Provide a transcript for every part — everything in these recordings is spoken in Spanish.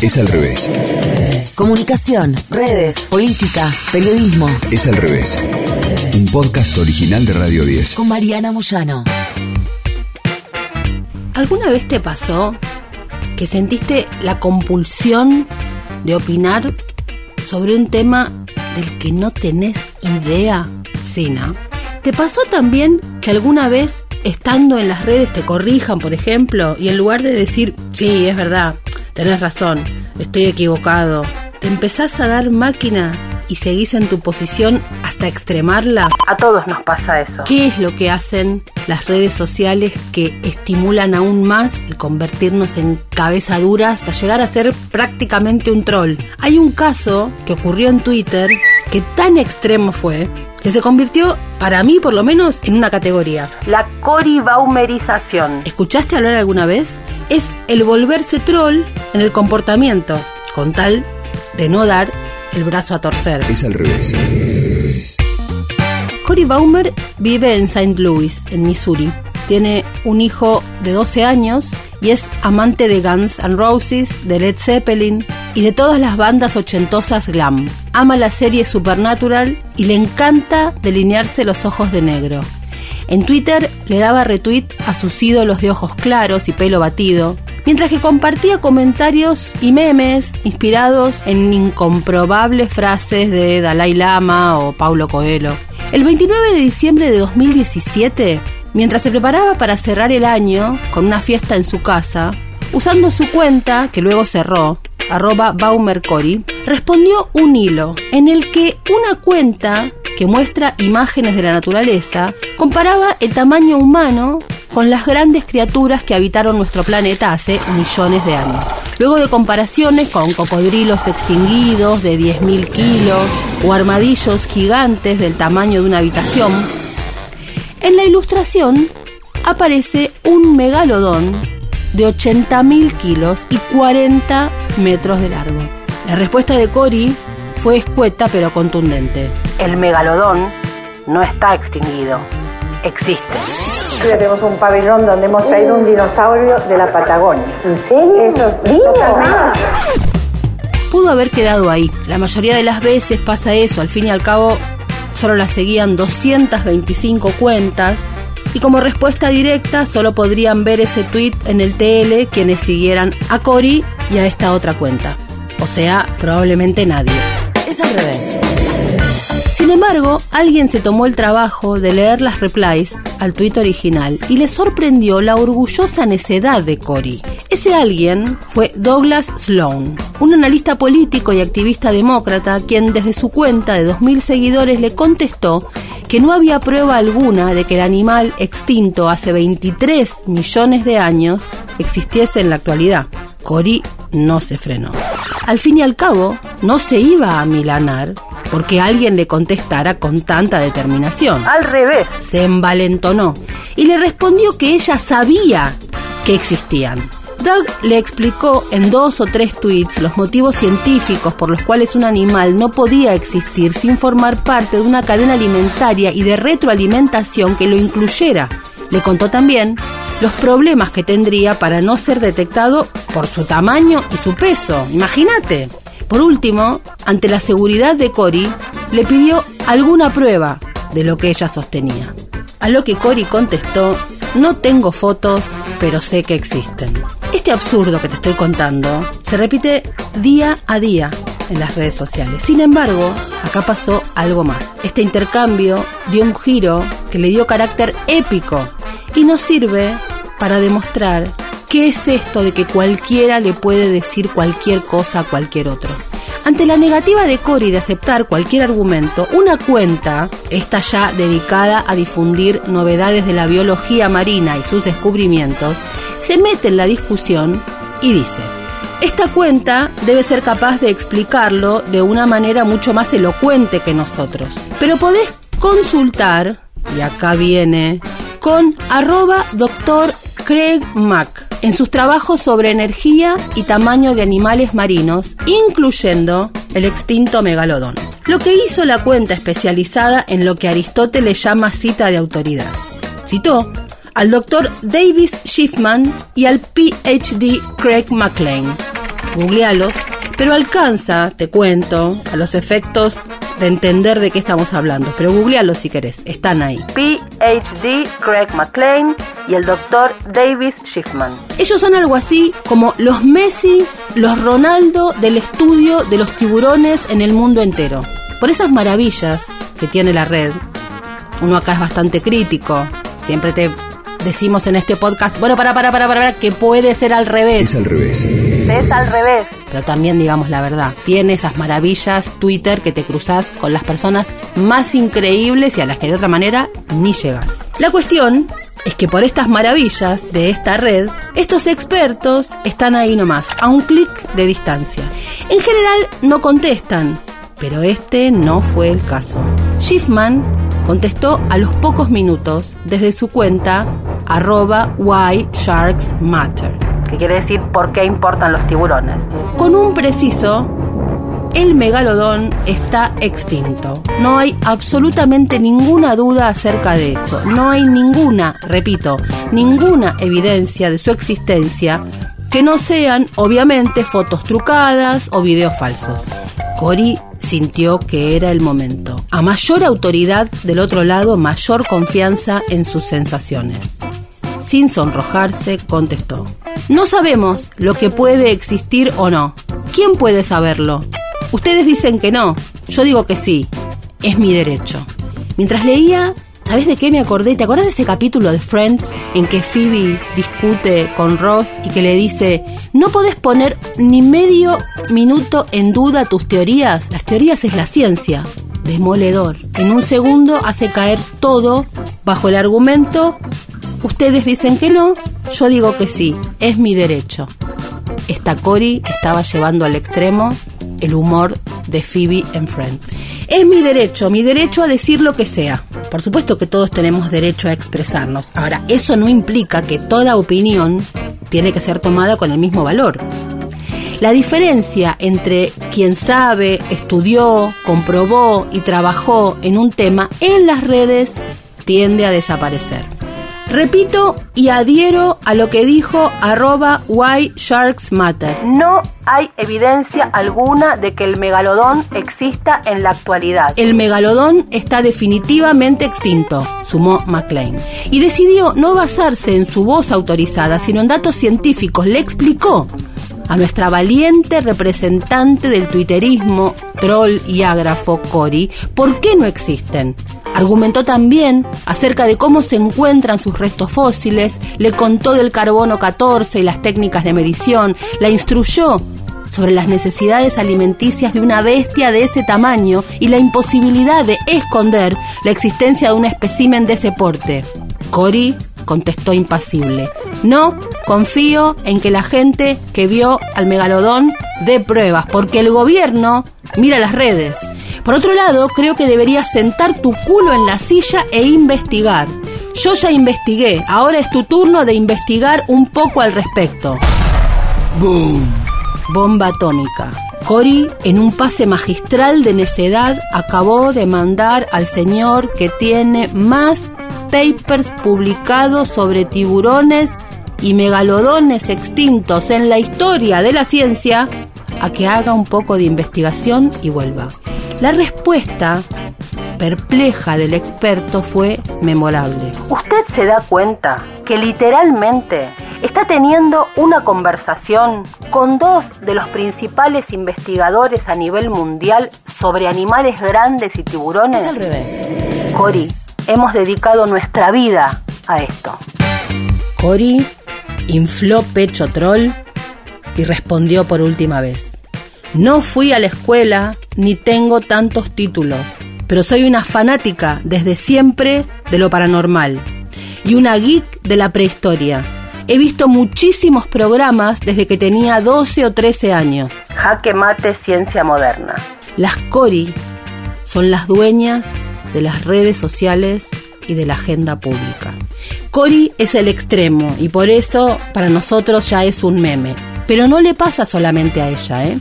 Es al revés. Comunicación, redes, política, periodismo. Es al revés. Un podcast original de Radio 10. Con Mariana Moyano. ¿Alguna vez te pasó que sentiste la compulsión de opinar sobre un tema del que no tenés idea? Sí, ¿no? ¿Te pasó también que alguna vez estando en las redes te corrijan, por ejemplo, y en lugar de decir, sí, es verdad, tenés razón, estoy equivocado, te empezás a dar máquina y seguís en tu posición hasta extremarla? A todos nos pasa eso. ¿Qué es lo que hacen las redes sociales que estimulan aún más el convertirnos en cabeza duras hasta llegar a ser prácticamente un troll? Hay un caso que ocurrió en Twitter que tan extremo fue que se convirtió, para mí por lo menos, en una categoría. La coribaumerización. ¿Escuchaste hablar alguna vez? Es el volverse troll en el comportamiento, con tal de no dar el brazo a torcer. Es al revés. Cory Baumer vive en St. Louis, en Missouri. Tiene un hijo de 12 años y es amante de Guns N' Roses, de Led Zeppelin y de todas las bandas ochentosas glam. Ama la serie Supernatural y le encanta delinearse los ojos de negro. En Twitter le daba retweet a sus ídolos de ojos claros y pelo batido, mientras que compartía comentarios y memes inspirados en incomprobables frases de Dalai Lama o Paulo Coelho. El 29 de diciembre de 2017, mientras se preparaba para cerrar el año con una fiesta en su casa, usando su cuenta, que luego cerró, arroba Baumercori, respondió un hilo en el que una cuenta que muestra imágenes de la naturaleza comparaba el tamaño humano con las grandes criaturas que habitaron nuestro planeta hace millones de años. Luego de comparaciones con cocodrilos extinguidos de 10.000 kilos o armadillos gigantes del tamaño de una habitación, en la ilustración aparece un megalodón de 80.000 kilos y 40 metros de largo. La respuesta de Cory fue escueta pero contundente. El megalodón no está extinguido, existe. Tenemos un pabellón donde hemos traído un dinosaurio de la Patagonia. ¿En serio? Eso, Pudo haber quedado ahí. La mayoría de las veces pasa eso. Al fin y al cabo, solo la seguían 225 cuentas. Y como respuesta directa, solo podrían ver ese tweet en el TL quienes siguieran a Cory y a esta otra cuenta. O sea, probablemente nadie. Es al revés. Embargo, alguien se tomó el trabajo de leer las replies al tuit original y le sorprendió la orgullosa necedad de Cory. Ese alguien fue Douglas Sloan, un analista político y activista demócrata quien desde su cuenta de 2.000 seguidores le contestó que no había prueba alguna de que el animal extinto hace 23 millones de años existiese en la actualidad. Cory no se frenó. Al fin y al cabo, no se iba a milanar porque alguien le contestara con tanta determinación. Al revés. Se envalentonó y le respondió que ella sabía que existían. Doug le explicó en dos o tres tweets los motivos científicos por los cuales un animal no podía existir sin formar parte de una cadena alimentaria y de retroalimentación que lo incluyera. Le contó también los problemas que tendría para no ser detectado por su tamaño y su peso. Imagínate. Por último, ante la seguridad de Cory, le pidió alguna prueba de lo que ella sostenía. A lo que Cory contestó, no tengo fotos, pero sé que existen. Este absurdo que te estoy contando se repite día a día en las redes sociales. Sin embargo, acá pasó algo más. Este intercambio dio un giro que le dio carácter épico y nos sirve para demostrar qué es esto de que cualquiera le puede decir cualquier cosa a cualquier otro. Ante la negativa de Cory de aceptar cualquier argumento, una cuenta, esta ya dedicada a difundir novedades de la biología marina y sus descubrimientos, se mete en la discusión y dice, esta cuenta debe ser capaz de explicarlo de una manera mucho más elocuente que nosotros. Pero podés consultar, y acá viene, con arroba doctor Craig Mack en sus trabajos sobre energía y tamaño de animales marinos, incluyendo el extinto megalodón. Lo que hizo la cuenta especializada en lo que Aristóteles llama cita de autoridad. Citó al doctor Davis Schiffman y al PhD Craig McLean. googlealos, pero alcanza, te cuento, a los efectos de entender de qué estamos hablando. Pero googlealos si querés, están ahí. PhD Craig McLean y el doctor Davis Schiffman. Ellos son algo así como los Messi, los Ronaldo del estudio de los tiburones en el mundo entero. Por esas maravillas que tiene la red, uno acá es bastante crítico. Siempre te decimos en este podcast, bueno, para, para, para, para, que puede ser al revés. Es al revés. Es al revés. Pero también digamos la verdad, tiene esas maravillas Twitter que te cruzas con las personas más increíbles y a las que de otra manera ni llegas. La cuestión es que por estas maravillas de esta red, estos expertos están ahí nomás, a un clic de distancia. En general no contestan, pero este no fue el caso. Schiffman contestó a los pocos minutos desde su cuenta arroba Why Sharks Matter, que quiere decir por qué importan los tiburones. Con un preciso, el megalodón está extinto. No hay absolutamente ninguna duda acerca de eso. No hay ninguna, repito, ninguna evidencia de su existencia que no sean, obviamente, fotos trucadas o videos falsos. Cory sintió que era el momento. A mayor autoridad del otro lado, mayor confianza en sus sensaciones. Sin sonrojarse, contestó. No sabemos lo que puede existir o no. ¿Quién puede saberlo? Ustedes dicen que no. Yo digo que sí. Es mi derecho. Mientras leía, ¿sabes de qué me acordé? ¿Te acordás de ese capítulo de Friends en que Phoebe discute con Ross y que le dice, no podés poner ni medio minuto en duda tus teorías? Las teorías es la ciencia. Demoledor. En un segundo hace caer todo bajo el argumento, ustedes dicen que no, yo digo que sí, es mi derecho. Esta Cory estaba llevando al extremo el humor de Phoebe en Friends. Es mi derecho, mi derecho a decir lo que sea. Por supuesto que todos tenemos derecho a expresarnos. Ahora, eso no implica que toda opinión tiene que ser tomada con el mismo valor. La diferencia entre quien sabe, estudió, comprobó y trabajó en un tema en las redes tiende a desaparecer. Repito y adhiero a lo que dijo arroba Why Sharks Matter. No hay evidencia alguna de que el megalodón exista en la actualidad. El megalodón está definitivamente extinto, sumó McLean. Y decidió no basarse en su voz autorizada, sino en datos científicos. Le explicó a nuestra valiente representante del twitterismo, troll y ágrafo, Cory, por qué no existen. Argumentó también acerca de cómo se encuentran sus restos fósiles, le contó del carbono 14 y las técnicas de medición, la instruyó sobre las necesidades alimenticias de una bestia de ese tamaño y la imposibilidad de esconder la existencia de un espécimen de ese porte. Cory contestó impasible. No confío en que la gente que vio al megalodón dé pruebas, porque el gobierno mira las redes. Por otro lado, creo que deberías sentar tu culo en la silla e investigar. Yo ya investigué, ahora es tu turno de investigar un poco al respecto. ¡Boom! Bomba atómica. Cory, en un pase magistral de necedad, acabó de mandar al señor que tiene más papers publicados sobre tiburones y megalodones extintos en la historia de la ciencia a que haga un poco de investigación y vuelva. La respuesta perpleja del experto fue memorable. ¿Usted se da cuenta que literalmente está teniendo una conversación con dos de los principales investigadores a nivel mundial sobre animales grandes y tiburones? Es al revés. Cory, hemos dedicado nuestra vida a esto. Cory infló pecho troll y respondió por última vez. No fui a la escuela ni tengo tantos títulos, pero soy una fanática desde siempre de lo paranormal y una geek de la prehistoria. He visto muchísimos programas desde que tenía 12 o 13 años. Jaque mate ciencia moderna. Las Cori son las dueñas de las redes sociales y de la agenda pública. Cori es el extremo y por eso para nosotros ya es un meme. Pero no le pasa solamente a ella, ¿eh?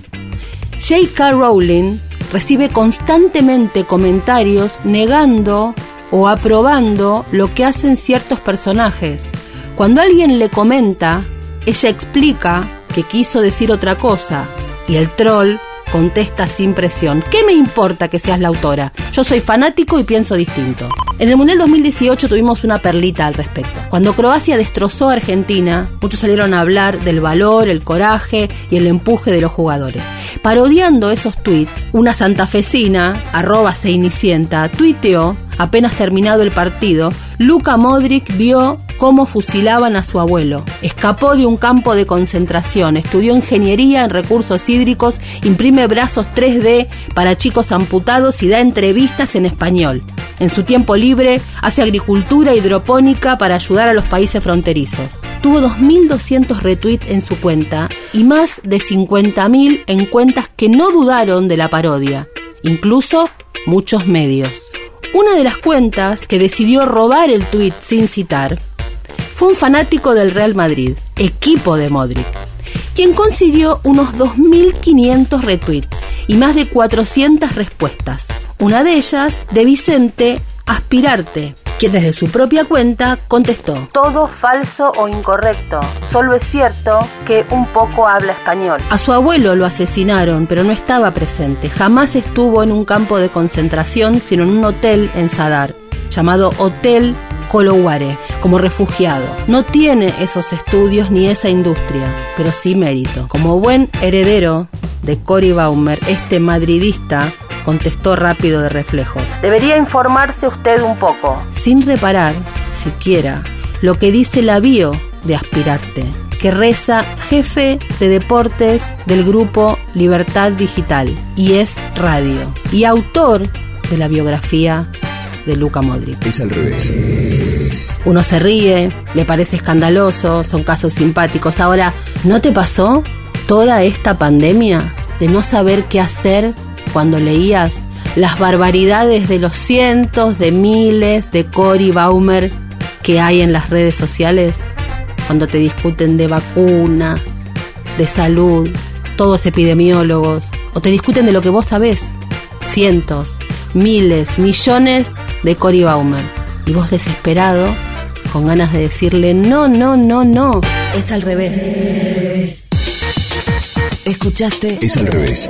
J.K. Rowling recibe constantemente comentarios negando o aprobando lo que hacen ciertos personajes. Cuando alguien le comenta, ella explica que quiso decir otra cosa y el troll contesta sin presión. ¿Qué me importa que seas la autora? Yo soy fanático y pienso distinto. En el Mundial 2018 tuvimos una perlita al respecto. Cuando Croacia destrozó a Argentina, muchos salieron a hablar del valor, el coraje y el empuje de los jugadores. Parodiando esos tweets, una santafesina, arroba seinicienta, tuiteó, apenas terminado el partido, Luka Modric vio cómo fusilaban a su abuelo. Escapó de un campo de concentración, estudió ingeniería en recursos hídricos, imprime brazos 3D para chicos amputados y da entrevistas en español. En su tiempo libre hace agricultura hidropónica para ayudar a los países fronterizos. Tuvo 2.200 retweets en su cuenta y más de 50.000 en cuentas que no dudaron de la parodia, incluso muchos medios. Una de las cuentas que decidió robar el tweet sin citar fue un fanático del Real Madrid, equipo de Modric, quien consiguió unos 2.500 retweets y más de 400 respuestas. Una de ellas de Vicente Aspirarte, quien desde su propia cuenta contestó, todo falso o incorrecto, solo es cierto que un poco habla español. A su abuelo lo asesinaron, pero no estaba presente, jamás estuvo en un campo de concentración, sino en un hotel en Sadar, llamado Hotel Coloware, como refugiado. No tiene esos estudios ni esa industria, pero sí mérito. Como buen heredero de Cory Baumer, este madridista contestó rápido de reflejos. Debería informarse usted un poco. Sin reparar, siquiera, lo que dice la bio de Aspirarte, que reza jefe de deportes del grupo Libertad Digital y es radio, y autor de la biografía de Luca Modric. Es al revés. Uno se ríe, le parece escandaloso, son casos simpáticos. Ahora, ¿no te pasó toda esta pandemia de no saber qué hacer cuando leías las barbaridades de los cientos de miles de Cory Baumer que hay en las redes sociales? Cuando te discuten de vacunas, de salud, todos epidemiólogos, o te discuten de lo que vos sabés. Cientos, miles, millones de Cory Baumer. Y vos desesperado, con ganas de decirle, no, no, no, no. Es al revés. Escuchaste Es al revés.